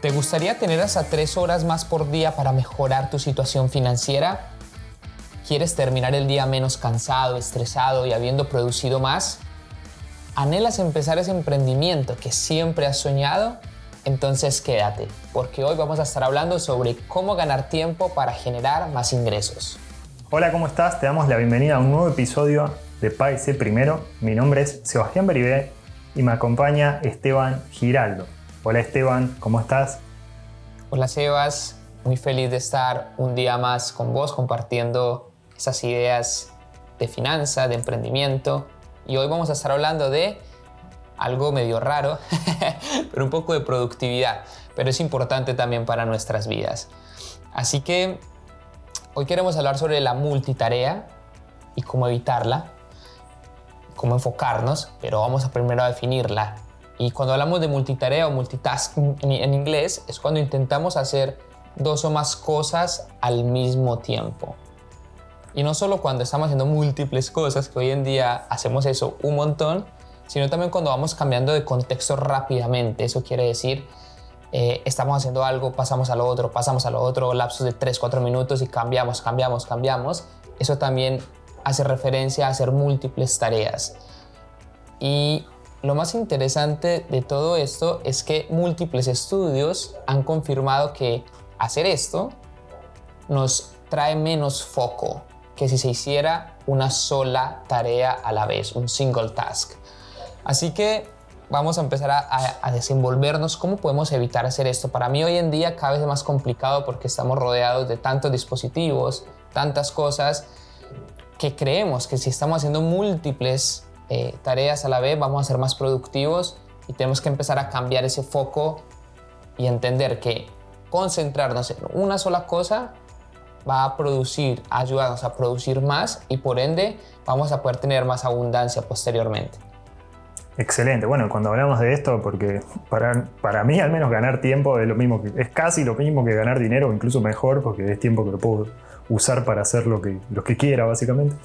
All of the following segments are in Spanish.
¿Te gustaría tener hasta tres horas más por día para mejorar tu situación financiera? ¿Quieres terminar el día menos cansado, estresado y habiendo producido más? ¿Anhelas empezar ese emprendimiento que siempre has soñado? Entonces quédate, porque hoy vamos a estar hablando sobre cómo ganar tiempo para generar más ingresos. Hola, ¿cómo estás? Te damos la bienvenida a un nuevo episodio de Paise Primero. Mi nombre es Sebastián Beribé y me acompaña Esteban Giraldo. Hola Esteban, ¿cómo estás? Hola Sebas, muy feliz de estar un día más con vos compartiendo esas ideas de finanza, de emprendimiento. Y hoy vamos a estar hablando de algo medio raro, pero un poco de productividad, pero es importante también para nuestras vidas. Así que hoy queremos hablar sobre la multitarea y cómo evitarla, cómo enfocarnos, pero vamos a primero a definirla y cuando hablamos de multitarea o multitasking en, inglés, es cuando intentamos hacer dos o más cosas al mismo tiempo. Y no solo cuando estamos haciendo múltiples cosas, que hoy en día hacemos eso un montón, sino también cuando vamos cambiando de contexto rápidamente. Eso quiere decir, eh, estamos haciendo algo, pasamos a lo otro, pasamos a lo otro, lapsos de 3, 4 minutos y cambiamos, cambiamos, cambiamos. Eso también hace referencia a hacer múltiples tareas. Y lo más interesante de todo esto es que múltiples estudios han confirmado que hacer esto nos trae menos foco que si se hiciera una sola tarea a la vez, un single task. Así que vamos a empezar a, desenvolvernos cómo podemos evitar hacer esto. Para mí hoy en día cada vez es más complicado porque estamos rodeados de tantos dispositivos, tantas cosas, que creemos que si estamos haciendo múltiples eh, tareas a la vez, vamos a ser más productivos y tenemos que empezar a cambiar ese foco y entender que concentrarnos en una sola cosa va a producir, ayudarnos a producir más y por ende vamos a poder tener más abundancia posteriormente. Excelente. Bueno, cuando hablamos de esto, porque para, para mí al menos ganar tiempo es lo mismo que, es casi lo mismo que ganar dinero, incluso mejor, porque es tiempo que lo puedo usar para hacer lo que, lo que quiera, básicamente.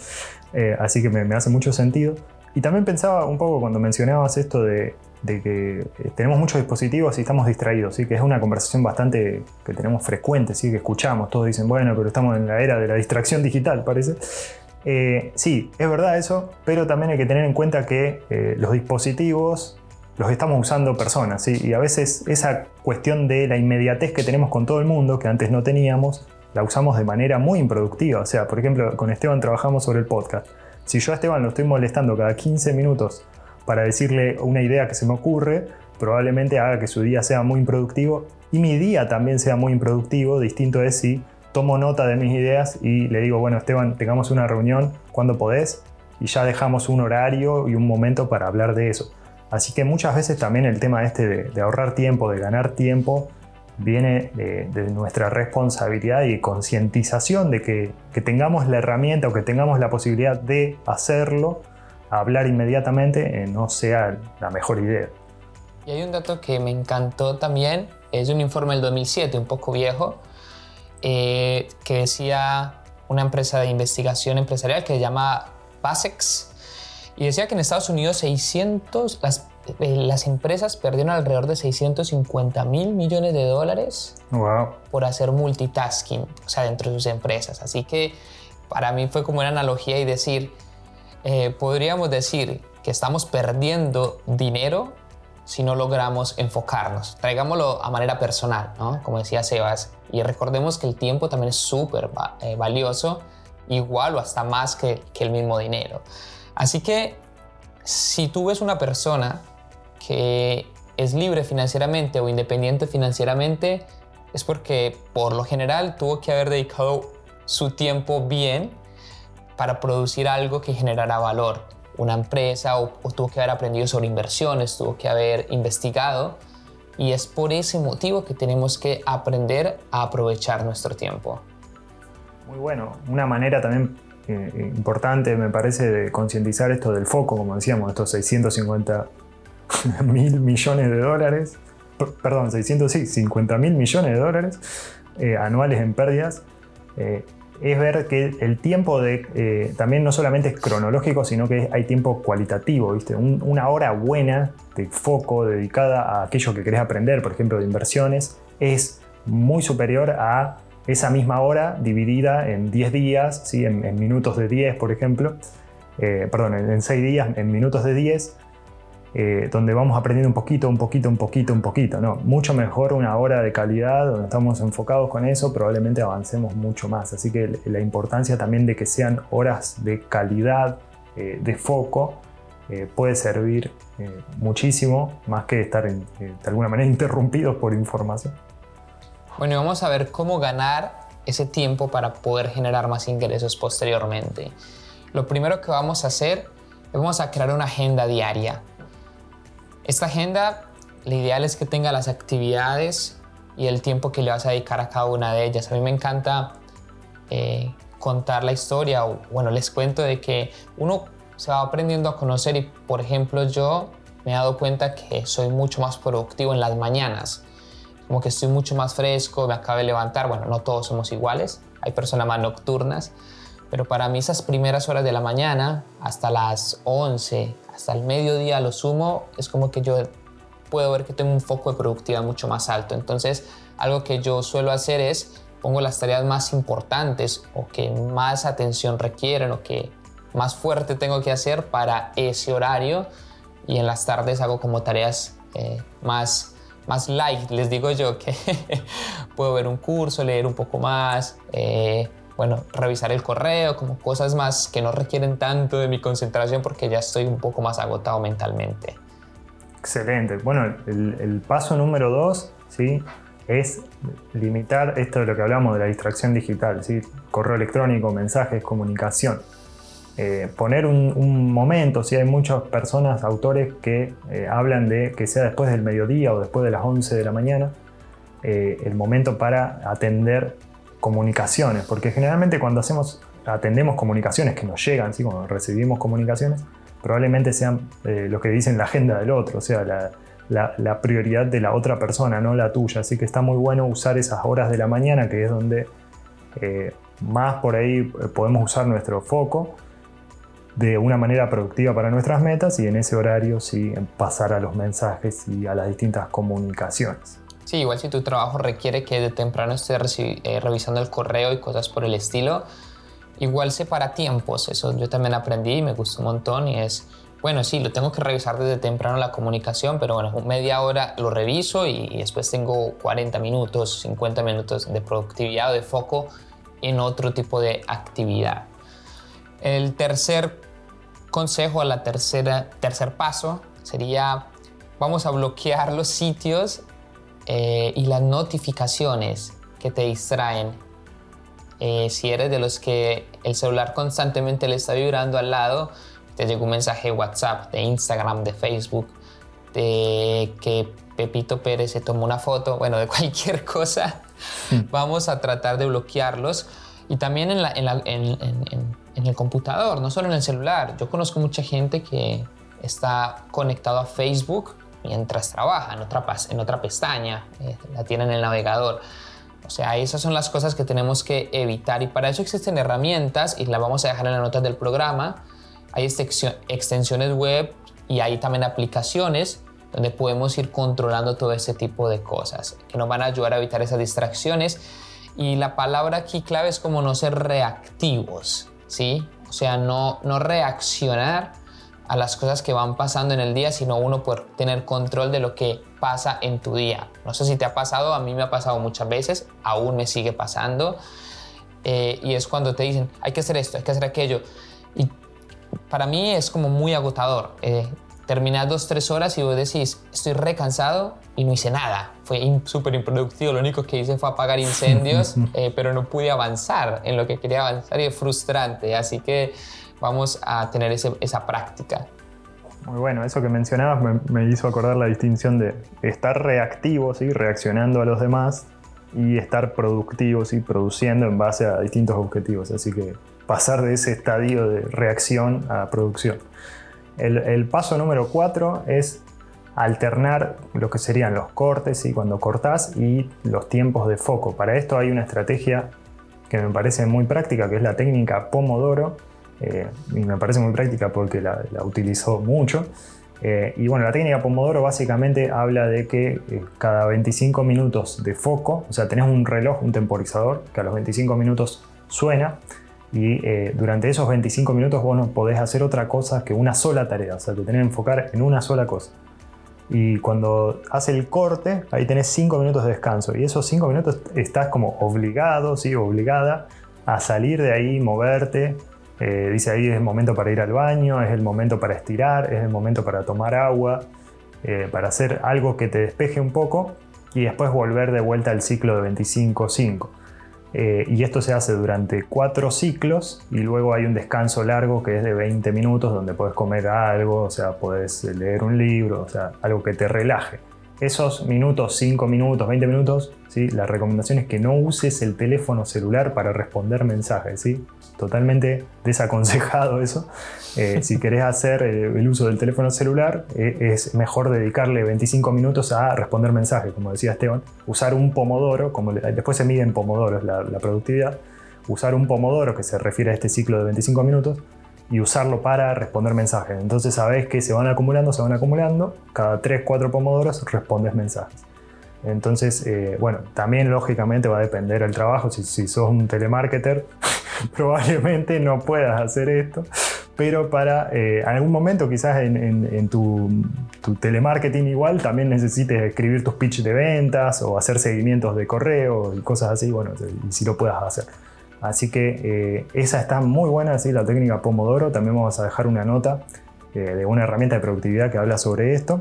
Eh, así que me, me, hace mucho sentido. Y también pensaba un poco cuando mencionabas esto de, que eh, tenemos muchos dispositivos y estamos distraídos, ¿sí? que es una conversación bastante que tenemos frecuente, ¿sí? que escuchamos, todos dicen, bueno, pero estamos en la era de la distracción digital, parece. Eh, sí, es verdad eso, pero también hay que tener en cuenta que eh, los dispositivos los estamos usando personas, y a veces esa cuestión de la inmediatez que tenemos con todo el mundo, que antes no teníamos, la usamos de manera muy improductiva. O sea, por ejemplo, con Esteban trabajamos sobre el podcast. Si yo a Esteban lo estoy molestando cada 15 minutos para decirle una idea que se me ocurre, probablemente haga que su día sea muy improductivo y mi día también sea muy improductivo. Distinto es si tomo nota de mis ideas y le digo, bueno, Esteban, tengamos una reunión cuando podés y ya dejamos un horario y un momento para hablar de eso. Así que muchas veces también el tema este de, de ahorrar tiempo, de ganar tiempo, viene de, nuestra responsabilidad y concientización de que, tengamos la herramienta o que tengamos la posibilidad de hacerlo, hablar inmediatamente eh, no sea la mejor idea. Y hay un dato que me encantó también, es un informe del 2007, un poco viejo, eh, que decía una empresa de investigación empresarial que se llama Basex, y decía que en Estados Unidos 600, las las empresas perdieron alrededor de 650 mil millones de dólares por hacer multitasking, o sea, dentro de sus empresas. Así que para mí fue como una analogía y decir, eh, podríamos decir que estamos perdiendo dinero si no logramos enfocarnos. Traigámoslo a manera personal, ¿no? Como decía Sebas. Y recordemos que el tiempo también es súper eh, valioso, igual o hasta más que, que el mismo dinero. Así que si tú ves una persona que es libre financieramente o independiente financieramente es porque por lo general tuvo que haber dedicado su tiempo bien para producir algo que generara valor. Una empresa o, tuvo que haber aprendido sobre inversiones, tuvo que haber investigado y es por ese motivo que tenemos que aprender a aprovechar nuestro tiempo. Muy bueno, una manera también eh, importante me parece de concientizar esto del foco, como decíamos, estos 650 mil millones de dólares, perdón, 600, sí, 50 mil millones de dólares eh, anuales en pérdidas, eh, es ver que el tiempo de, eh, también no solamente es cronológico, sino que hay tiempo cualitativo, ¿viste? una hora buena de foco dedicada a aquello que querés aprender, por ejemplo, de inversiones, es muy superior a esa misma hora dividida en 10 días, ¿sí? en, minutos de 10, por ejemplo, eh, perdón, en 6 días, en minutos de 10, eh, donde vamos aprendiendo un poquito, un poquito, un poquito, un poquito. No, mucho mejor una hora de calidad donde estamos enfocados con eso, probablemente avancemos mucho más. Así que la importancia también de que sean horas de calidad, eh, de foco, eh, puede servir muchísimo, más que estar de alguna manera interrumpidos por información. Bueno, vamos a ver cómo ganar ese tiempo para poder generar más ingresos posteriormente. Lo primero que vamos a hacer es vamos a crear una agenda diaria esta agenda, lo ideal es que tenga las actividades y el tiempo que le vas a dedicar a cada una de ellas. A mí me encanta eh, contar la historia, o bueno, les cuento de que uno se va aprendiendo a conocer y, por ejemplo, yo me he dado cuenta que soy mucho más productivo en las mañanas. Como que estoy mucho más fresco, me acabo de levantar. Bueno, no todos somos iguales, hay personas más nocturnas, pero para mí esas primeras horas de la mañana, hasta las 11, hasta el mediodía lo sumo, es como que yo puedo ver que tengo un foco de productividad mucho más alto. Entonces, algo que yo suelo hacer es pongo las tareas más importantes o que más atención requieren o que más fuerte tengo que hacer para ese horario y en las tardes hago como tareas eh, más, más light, les digo yo, que puedo ver un curso, leer un poco más, eh, bueno, revisar el correo, como cosas más que no requieren tanto de mi concentración porque ya estoy un poco más agotado mentalmente. Excelente. Bueno, el, paso número dos, ¿sí? Es limitar esto de lo que hablamos de la distracción digital, ¿sí? Correo electrónico, mensajes, comunicación. Eh, poner un, momento, si hay muchas personas, autores que eh, hablan de que sea después del mediodía o después de las 11 de la mañana, eh, el momento para atender comunicaciones, porque generalmente cuando hacemos, atendemos comunicaciones que nos llegan, ¿sí? cuando recibimos comunicaciones, probablemente sean eh, lo que dicen la agenda del otro, o sea, la, prioridad de la otra persona, no la tuya. Así que está muy bueno usar esas horas de la mañana, que es donde eh, más por ahí eh, podemos usar nuestro foco de una manera productiva para nuestras metas y en ese horario sí pasar a los mensajes y a las distintas comunicaciones. Sí, igual si tu trabajo requiere que de temprano estés eh, revisando el correo y cosas por el estilo, igual separa tiempos. Eso yo también aprendí y me gustó un montón y es, bueno, sí, lo tengo que revisar desde temprano la comunicación, pero bueno, media hora lo reviso y, y después tengo 40 minutos, 50 minutos de productividad o de foco en otro tipo de actividad. El tercer consejo, la tercera, tercer paso sería vamos a bloquear los sitios eh, y las notificaciones que te distraen. Eh, si eres de los que el celular constantemente le está vibrando al lado, te llega un mensaje de WhatsApp, de Instagram, de Facebook, de que Pepito Pérez se tomó una foto, bueno, de cualquier cosa, hmm. vamos a tratar de bloquearlos. Y también en, en, el computador, no solo en el celular. Yo conozco mucha gente que está conectado a Facebook mientras trabaja en otra, en otra pestaña, eh, la tiene en el navegador. O sea, esas son las cosas que tenemos que evitar y para eso existen herramientas y las vamos a dejar en las notas del programa. Hay extensiones web y hay también aplicaciones donde podemos ir controlando todo ese tipo de cosas que nos van a ayudar a evitar esas distracciones. Y la palabra aquí clave es como no ser reactivos, ¿sí? O sea, no, no reaccionar a las cosas que van pasando en el día, sino uno por tener control de lo que pasa en tu día. No sé si te ha pasado, a mí me ha pasado muchas veces, aún me sigue pasando. Eh, y es cuando te dicen, hay que hacer esto, hay que hacer aquello. Y para mí es como muy agotador. Eh, terminar dos, tres horas y vos decís, estoy recansado y no hice nada. Fue súper improductivo. Lo único que hice fue apagar incendios, eh, pero no pude avanzar en lo que quería avanzar y es frustrante. Así que vamos a tener esa práctica. Muy bueno, eso que mencionabas me, hizo acordar la distinción de estar reactivo, ¿sí? reaccionando a los demás, y estar productivo, ¿sí? produciendo en base a distintos objetivos. Así que pasar de ese estadio de reacción a producción. El, paso número cuatro es alternar lo que serían los cortes, y cuando cortás y los tiempos de foco. Para esto hay una estrategia que me parece muy práctica, que es la técnica Pomodoro. Eh, y me parece muy práctica porque la, la mucho. Eh, y bueno, la técnica Pomodoro básicamente habla de que eh, cada 25 minutos de foco, o sea, tenés un reloj, un temporizador, que a los 25 minutos suena, y durante esos 25 minutos vos no podés hacer otra cosa que una sola tarea, o sea, te tenés que enfocar en una sola cosa. Y cuando hace el corte, ahí tenés 5 minutos de descanso, y esos 5 minutos estás como obligado, ¿sí? obligada a salir de ahí, moverte, eh, dice ahí es el momento para ir al baño, es el momento para estirar, es el momento para tomar agua, eh, para hacer algo que te despeje un poco y después volver de vuelta al ciclo de 25-5. Eh, y esto se hace durante cuatro ciclos y luego hay un descanso largo que es de 20 minutos donde puedes comer algo, o sea, puedes leer un libro, o sea, algo que te relaje. Esos minutos, 5 minutos, 20 minutos, ¿sí? la recomendación es que no uses el teléfono celular para responder mensajes. ¿sí? totalmente desaconsejado eso. Eh, si querés hacer eh, el uso del teléfono celular, eh, es mejor dedicarle 25 minutos a responder mensajes, como decía Esteban. Usar un pomodoro, como después se mide en pomodoros la, la productividad. Usar un pomodoro, que se refiere a este ciclo de 25 minutos, y usarlo para responder mensajes. Entonces sabés que se van acumulando, se van acumulando. Cada 3-4 pomodoros respondes mensajes. Entonces, bueno, también lógicamente va a depender el trabajo. Si, si sos un telemarketer, probablemente no puedas hacer esto, pero para eh, algún momento quizás en, tu, telemarketing igual también necesites escribir tus pitch de ventas o hacer seguimientos de correo y cosas así, bueno, y si lo puedas hacer. Así que eh, esa está muy buena, ¿sí? la técnica Pomodoro. También vamos a dejar una nota eh, de una herramienta de productividad que habla sobre esto.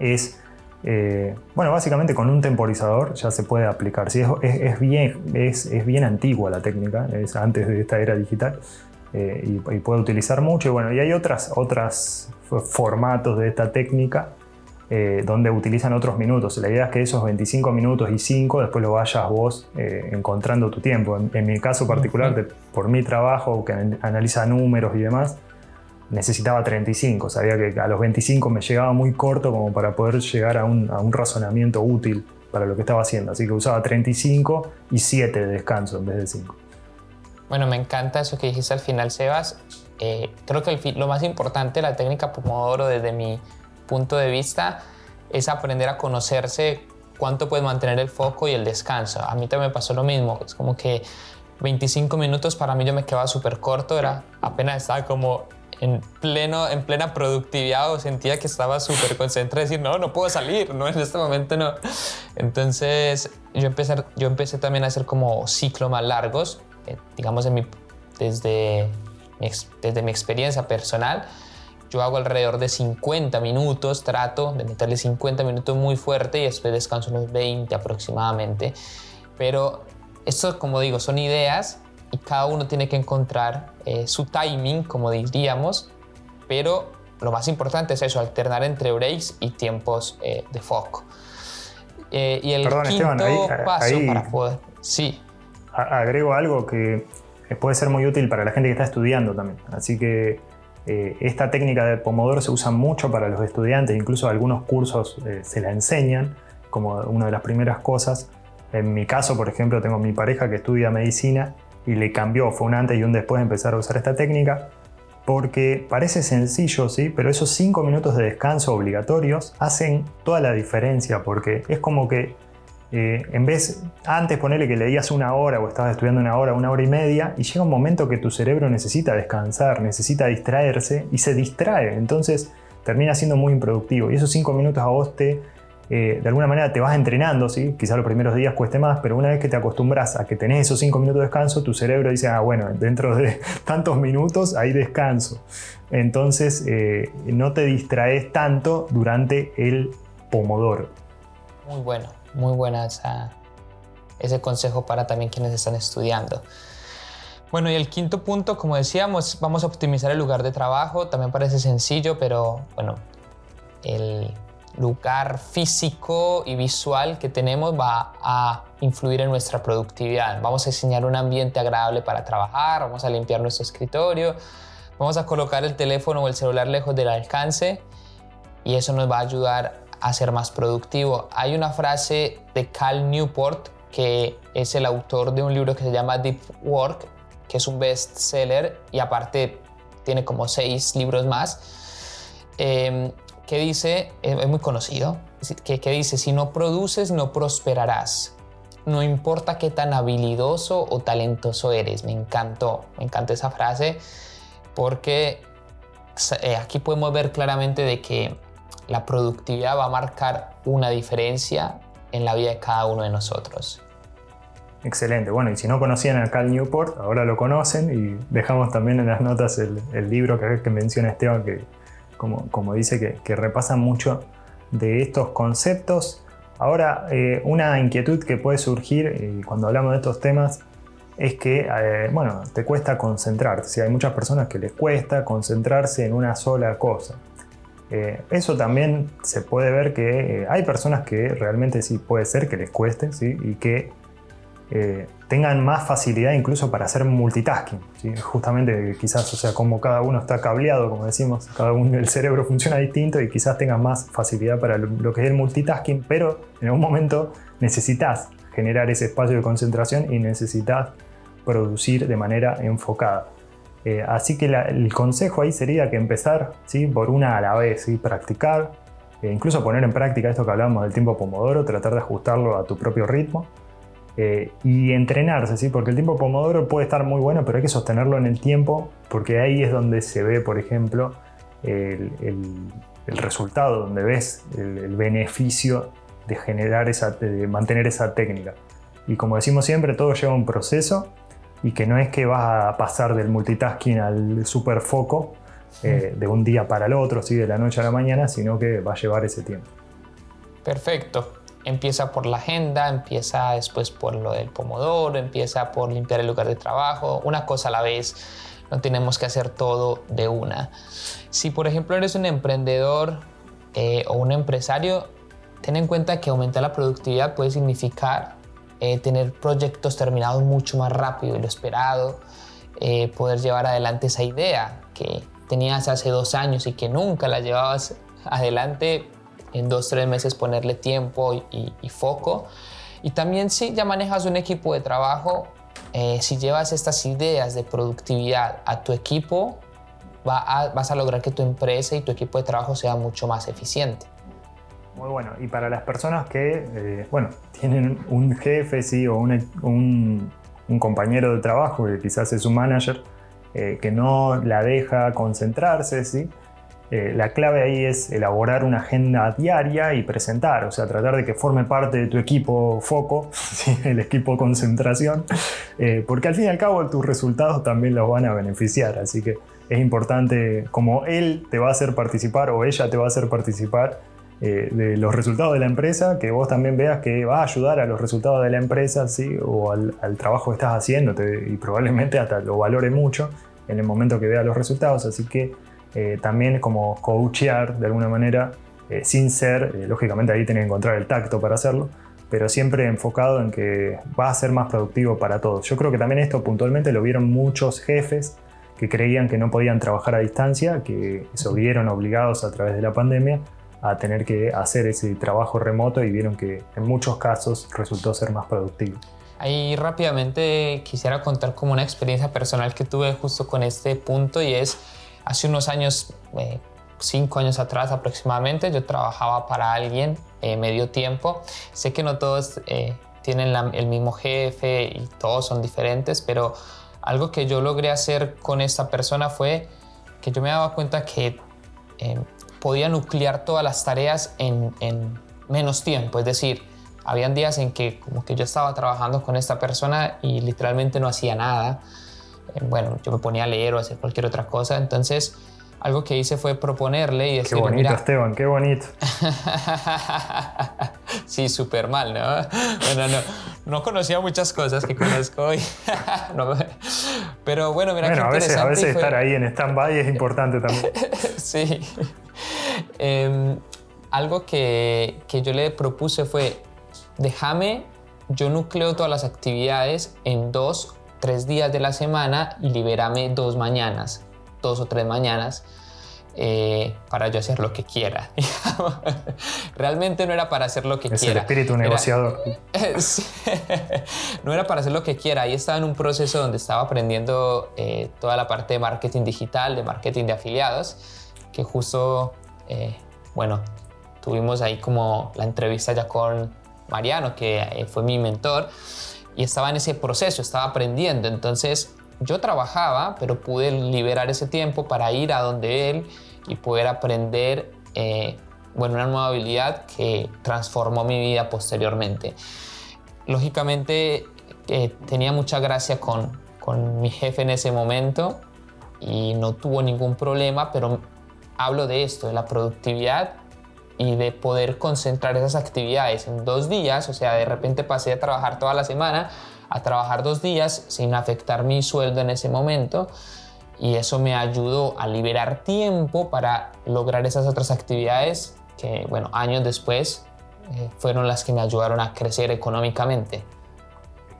Es eh, bueno, básicamente con un temporizador ya se puede aplicar. es, bien, es, bien antigua la técnica, es antes de esta era digital y, puede utilizar mucho. Y bueno, y hay otras, otros formatos de esta técnica eh, donde utilizan otros minutos. La idea es que esos 25 minutos y 5 después lo vayas vos encontrando tu tiempo. En, mi caso particular, por mi trabajo que analiza números y demás, necesitaba 35, sabía que a los 25 me llegaba muy corto como para poder llegar a un, razonamiento útil para lo que estaba haciendo, así que usaba 35 y 7 de descanso en vez de 5. Bueno, me encanta eso que dijiste al final, Sebas. Eh, creo que lo más importante de la técnica Pomodoro desde mi punto de vista es aprender a conocerse cuánto puedes mantener el foco y el descanso. A mí también me pasó lo mismo, es como que 25 minutos para mí yo me quedaba súper corto, era apenas estaba como en, pleno, en plena productividad o sentía que estaba súper concentrado decir, no, no puedo salir, no, en este momento no. Entonces yo empecé, yo empecé también a hacer como ciclos más largos, eh, digamos en mi, desde, desde mi experiencia personal. Yo hago alrededor de 50 minutos, trato de meterle 50 minutos muy fuerte y después descanso unos 20 aproximadamente. Pero esto, como digo, son ideas y cada uno tiene que encontrar eh, su timing, como diríamos, pero lo más importante es eso, alternar entre breaks y tiempos eh, de foco. Eh, y el quinto paso para poder... Sí. Agrego algo que puede ser muy útil para la gente que está estudiando también. Así que esta técnica de Pomodoro se usa mucho para los estudiantes, incluso algunos cursos se la enseñan como una de las primeras cosas. En mi caso, por ejemplo, tengo mi pareja que estudia medicina y le cambió, fue un antes y un después de empezar a usar esta técnica, porque parece sencillo, ¿sí? pero esos 5 minutos de descanso obligatorios hacen toda la diferencia, porque es como que eh, en vez, antes ponerle que leías una hora o estabas estudiando una hora, una hora y media, y llega un momento que tu cerebro necesita descansar, necesita distraerse y se distrae, entonces termina siendo muy improductivo. Y esos 5 minutos a vos te eh, de alguna manera te vas entrenando, ¿sí? quizá los primeros días cueste más, pero una vez que te acostumbras a que tenés esos 5 minutos de descanso, tu cerebro dice, ah, bueno, dentro de tantos minutos hay descanso. Entonces eh, no te distraes tanto durante el pomodoro. Muy bueno, muy buena ese consejo para también quienes están estudiando. Bueno, y el quinto punto, como decíamos, vamos a optimizar el lugar de trabajo. También parece sencillo, pero bueno, el lugar físico y visual que tenemos va a influir en nuestra productividad. Vamos a diseñar un ambiente agradable para trabajar, vamos a limpiar nuestro escritorio, vamos a colocar el teléfono o el celular lejos del alcance y eso nos va a ayudar a ser más productivo. Hay una frase de Cal Newport que es el autor de un libro que se llama Deep Work, que es un bestseller y aparte tiene como seis libros más, em, que dice, es muy conocido, que, que dice, si no produces, no prosperarás. No importa qué tan habilidoso o talentoso eres. Me encantó, me encanta esa frase porque eh, aquí podemos ver claramente de que la productividad va a marcar una diferencia en la vida de cada uno de nosotros. Excelente. Bueno, y si no conocían a Cal Newport, ahora lo conocen y dejamos también en las notas el, libro que, que, menciona Esteban, que como, como dice, que, que, repasa mucho de estos conceptos. Ahora, eh, una inquietud que puede surgir eh, cuando hablamos de estos temas es que, eh, bueno, te cuesta concentrarse. Hay muchas personas que les cuesta concentrarse en una sola cosa. Eh, eso también se puede ver que eh, hay personas que realmente sí puede ser que les cueste ¿sí? y que tengan más facilidad incluso para hacer multitasking. Justamente quizás, o sea, como cada uno está cableado, como decimos, cada uno el cerebro funciona distinto y quizás tengas más facilidad para lo que es el multitasking, pero en algún momento necesitas generar ese espacio de concentración y necesitas producir de manera enfocada. Eh, así que el consejo ahí sería que empezar ¿sí? por una a la vez, ¿sí? practicar, e incluso poner en práctica esto que hablamos del tiempo pomodoro, tratar de ajustarlo a tu propio ritmo eh, y entrenarse, ¿sí? porque el tiempo pomodoro puede estar muy bueno, pero hay que sostenerlo en el tiempo, porque ahí es donde se ve, por ejemplo, el, resultado, donde ves el, beneficio de generar esa, de mantener esa técnica. Y como decimos siempre, todo lleva un proceso y que no es que vas a pasar del multitasking al super foco eh, de un día para el otro, ¿sí? de la noche a la mañana, sino que va a llevar ese tiempo. Perfecto. Empieza por la agenda, empieza después por lo del pomodoro, empieza por limpiar el lugar de trabajo, una cosa a la vez. No tenemos que hacer todo de una. Si por ejemplo eres un emprendedor eh, o un empresario, ten en cuenta que aumentar la productividad puede significar eh, tener proyectos terminados mucho más rápido de lo esperado, eh, poder llevar adelante esa idea que tenías hace dos años y que nunca la llevabas adelante, en dos, tres meses ponerle tiempo y, foco. Y también si ya manejas un equipo de trabajo, eh, si llevas estas ideas de productividad a tu equipo, vas a lograr que tu empresa y tu equipo de trabajo sea mucho más eficiente. Muy bueno. Y para las personas que, eh, bueno, tienen un jefe, sí, o un, compañero de trabajo que quizás es un manager, eh, que no la deja concentrarse, sí. Eh, la clave ahí es elaborar una agenda diaria y presentar, o sea, tratar de que forme parte de tu equipo foco, el equipo concentración, porque al fin y al cabo tus resultados también los van a beneficiar, así que es importante como él te va a hacer participar o ella te va a hacer participar eh, de los resultados de la empresa, que vos también veas que va a ayudar a los resultados de la empresa ¿sí? o al, trabajo que estás haciendo y probablemente hasta lo valore mucho en el momento que vea los resultados. Así que eh, también como coachear de alguna manera, eh, sin ser, lógicamente ahí tenés que encontrar el tacto para hacerlo, pero siempre enfocado en que va a ser más productivo para todos. Yo creo que también esto puntualmente lo vieron muchos jefes que creían que no podían trabajar a distancia, que se vieron obligados a través de la pandemia a tener que hacer ese trabajo remoto y vieron que en muchos casos resultó ser más productivo. Ahí rápidamente quisiera contar como una experiencia personal que tuve justo con este punto y es hace unos años, eh, cinco años atrás aproximadamente, yo trabajaba para alguien eh, medio tiempo. Sé que no todos eh, tienen el mismo jefe y todos son diferentes, pero algo que yo logré hacer con esta persona fue que yo me daba cuenta que podía nuclear todas las tareas en, menos tiempo. Es decir, habían días en que como que yo estaba trabajando con esta persona y literalmente no hacía nada. Eh, bueno, yo me ponía a leer o a hacer cualquier otra cosa. Entonces, algo que hice fue proponerle y decirle, Qué bonito, Esteban, qué bonito. sí, súper mal, ¿no? Bueno, no, no conocía muchas cosas que conozco hoy. pero bueno, mira, bueno, a veces, a veces estar ahí en stand-by es importante también. sí. Em, algo que, que yo le propuse fue, déjame, yo nucleo todas las actividades en dos, tres días de la semana y libérame dos mañanas dos o tres mañanas eh, para yo hacer lo que quiera. Realmente no era para hacer lo que es quiera. el espíritu negociador. no era para hacer lo que quiera. Ahí estaba en un proceso donde estaba aprendiendo eh, toda la parte de marketing digital, de marketing de afiliados, que justo, eh, bueno, tuvimos ahí como la entrevista ya con Mariano, que fue mi mentor, y estaba en ese proceso, estaba aprendiendo. Entonces, yo trabajaba, pero pude liberar ese tiempo para ir a donde él y poder aprender eh, bueno, una nueva habilidad que transformó mi vida posteriormente. Lógicamente eh, tenía mucha gracia con, con mi jefe en ese momento y no tuvo ningún problema, pero hablo de esto, de la productividad y de poder concentrar esas actividades en dos días, o sea, de repente pasé a trabajar toda la semana a trabajar dos días sin afectar mi sueldo en ese momento y eso me ayudó a liberar tiempo para lograr esas otras actividades que, bueno, años después eh, fueron las que me ayudaron a crecer económicamente.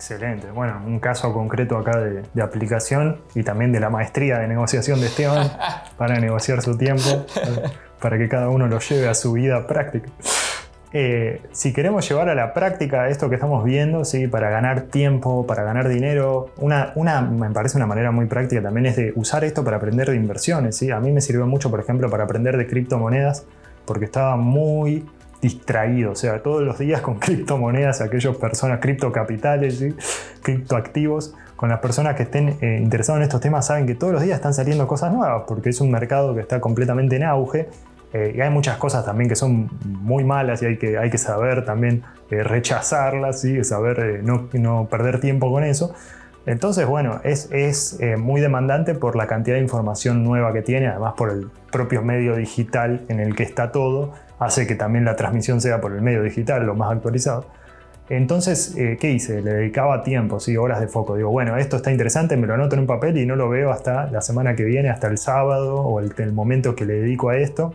Excelente. Bueno, un caso concreto acá de, de, aplicación y también de la maestría de negociación de Esteban para negociar su tiempo, para que cada uno lo lleve a su vida práctica. Eh, si queremos llevar a la práctica esto que estamos viendo, ¿sí? para ganar tiempo, para ganar dinero, una, una, me parece una manera muy práctica también es de usar esto para aprender de inversiones. ¿sí? A mí me sirvió mucho, por ejemplo, para aprender de criptomonedas, porque estaba muy distraído, o sea, todos los días con criptomonedas, aquellas personas, criptocapitales, ¿sí? criptoactivos, con las personas que estén eh, interesadas en estos temas saben que todos los días están saliendo cosas nuevas, porque es un mercado que está completamente en auge eh, y hay muchas cosas también que son muy malas y hay que, hay que saber también eh, rechazarlas, y saber eh, no, no, perder tiempo con eso. Entonces, bueno, es, es muy demandante por la cantidad de información nueva que tiene, además por el propio medio digital en el que está todo, hace que también la transmisión sea por el medio digital, lo más actualizado. Entonces, ¿qué hice? Le dedicaba tiempo, ¿sí? horas de foco. Digo, bueno, esto está interesante, me lo anoto en un papel y no lo veo hasta la semana que viene, hasta el sábado o el, el momento que le dedico a esto.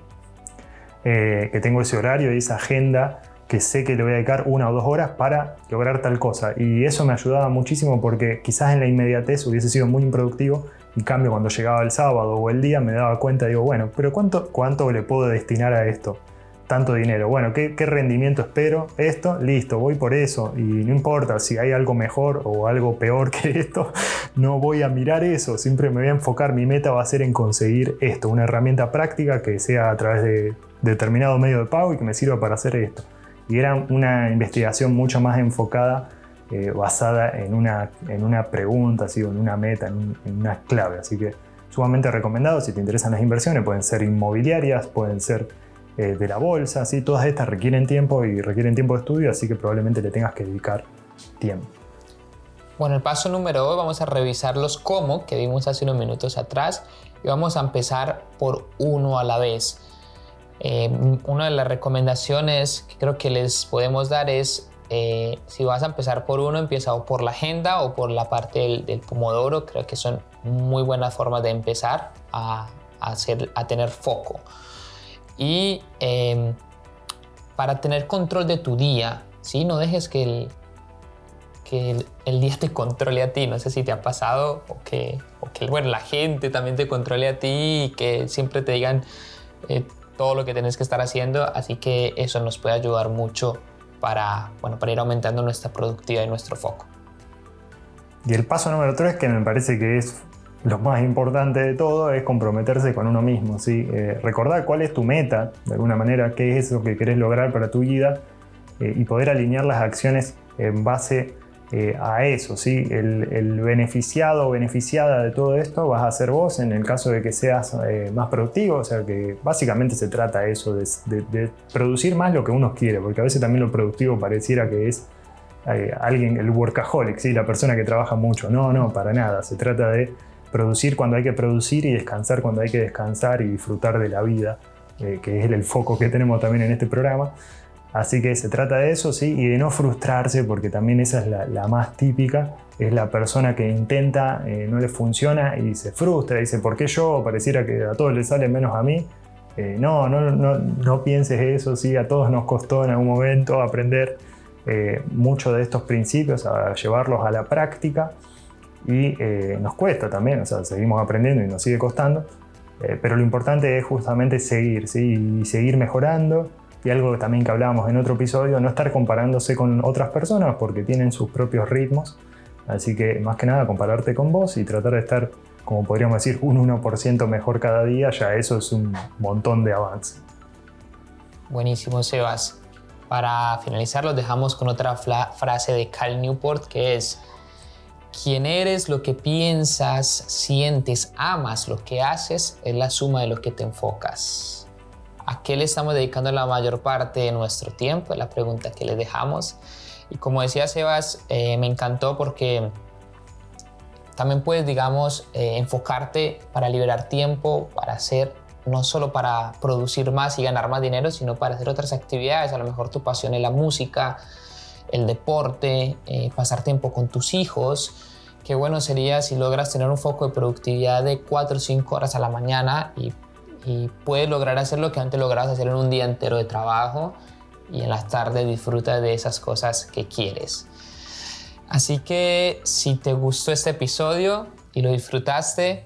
Eh, que tengo ese horario y esa agenda que sé que le voy a dedicar una o dos horas para lograr tal cosa. Y eso me ayudaba muchísimo porque quizás en la inmediatez hubiese sido muy improductivo. En cambio, cuando llegaba el sábado o el día me daba cuenta, digo, bueno, pero ¿cuánto, cuánto le puedo destinar a esto? Tanto dinero. Bueno, ¿qué, ¿qué, rendimiento espero? Esto, listo, voy por eso. Y no importa si hay algo mejor o algo peor que esto, no voy a mirar eso. Siempre me voy a enfocar, mi meta va a ser en conseguir esto, una herramienta práctica que sea a través de determinado medio de pago y que me sirva para hacer esto. Y era una investigación mucho más enfocada, eh, basada en una, en una pregunta, así, en una meta, en, una clave. Así que sumamente recomendado si te interesan las inversiones. Pueden ser inmobiliarias, pueden ser eh, de la bolsa, ¿sí? todas estas requieren tiempo y requieren tiempo de estudio, así que probablemente le tengas que dedicar tiempo. Bueno, el paso número 2 vamos a revisar los cómo que vimos hace unos minutos atrás y vamos a empezar por uno a la vez. Eh, una de las recomendaciones que creo que les podemos dar es, eh, si vas a empezar por uno, empieza por la agenda o por la parte del, pomodoro. Creo que son muy buenas formas de empezar a, hacer, a tener foco. Y em, para tener control de tu día, ¿sí? no dejes que el, que el, día te controle a ti. No sé si te ha pasado o que, o que bueno, la gente también te controle a ti y que siempre te digan... Eh, todo lo que tenés que estar haciendo, así que eso nos puede ayudar mucho para, bueno, para ir aumentando nuestra productividad y nuestro foco. Y el paso número tres, que me parece que es lo más importante de todo, es comprometerse con uno mismo. ¿sí? Eh, recordar cuál es tu meta, de alguna manera, qué es eso que querés lograr para tu vida eh, y poder alinear las acciones en base eh, a eso. ¿sí? El, beneficiado o beneficiada de todo esto vas a ser vos en el caso de que seas más productivo. O sea que básicamente se trata eso, de, producir más lo que uno quiere, porque a veces también lo productivo pareciera que es alguien, el workaholic, ¿sí? la persona que trabaja mucho. No, no, para nada. Se trata de producir cuando hay que producir y descansar cuando hay que descansar y disfrutar de la vida, que es el foco que tenemos también en este programa. Así que se trata de eso, sí, y de no frustrarse, porque también esa es la, más típica, es la persona que intenta, eh, no le funciona y se frustra, dice, ¿por qué yo? Pareciera que a todos les sale menos a mí. Eh, no, no, no, no, pienses eso, sí, a todos nos costó en algún momento aprender eh, de estos principios, a llevarlos a la práctica y nos cuesta también, o sea, seguimos aprendiendo y nos sigue costando, Eh, pero lo importante es justamente seguir, ¿sí? y seguir mejorando. Y algo también que hablábamos en otro episodio, no estar comparándose con otras personas porque tienen sus propios ritmos. Así que más que nada compararte con vos y tratar de estar, como podríamos decir, un 1% mejor cada día, ya eso es un montón de avance. Buenísimo, Sebas. Para finalizar, los dejamos con otra frase de Cal Newport que es, quien eres, lo que piensas, sientes, amas, lo que haces, es la suma de lo que te enfocas. ¿A qué le estamos dedicando la mayor parte de nuestro tiempo? Es la pregunta que le dejamos. Y como decía Sebas, eh, me encantó porque también puedes, digamos, eh, enfocarte para liberar tiempo, para hacer no solo para producir más y ganar más dinero, sino para hacer otras actividades. A lo mejor tu pasión es la música, el deporte, eh, pasar tiempo con tus hijos. Qué bueno sería si logras tener un foco de productividad de 4 o 5 horas a la mañana y, puedes lograr hacer lo que antes lograbas hacer en un día entero de trabajo y en las tardes disfruta de esas cosas que quieres. Así que si te gustó este episodio y lo disfrutaste,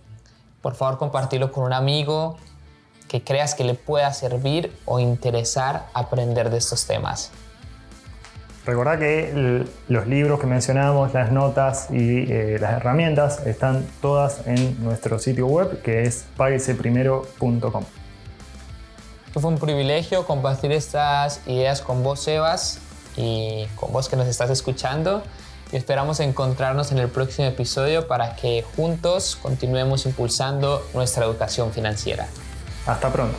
por favor compartirlo con un amigo, que creas que le pueda servir o interesar aprender de estos temas. Recordá que los libros que mencionamos, las notas y eh, las herramientas están todas en nuestro sitio web que es pagueseprimero.com. Fue un privilegio compartir estas ideas con vos, Sebas, y con vos que nos estás escuchando. Y esperamos encontrarnos en el próximo episodio para que juntos continuemos impulsando nuestra educación financiera. Hasta pronto.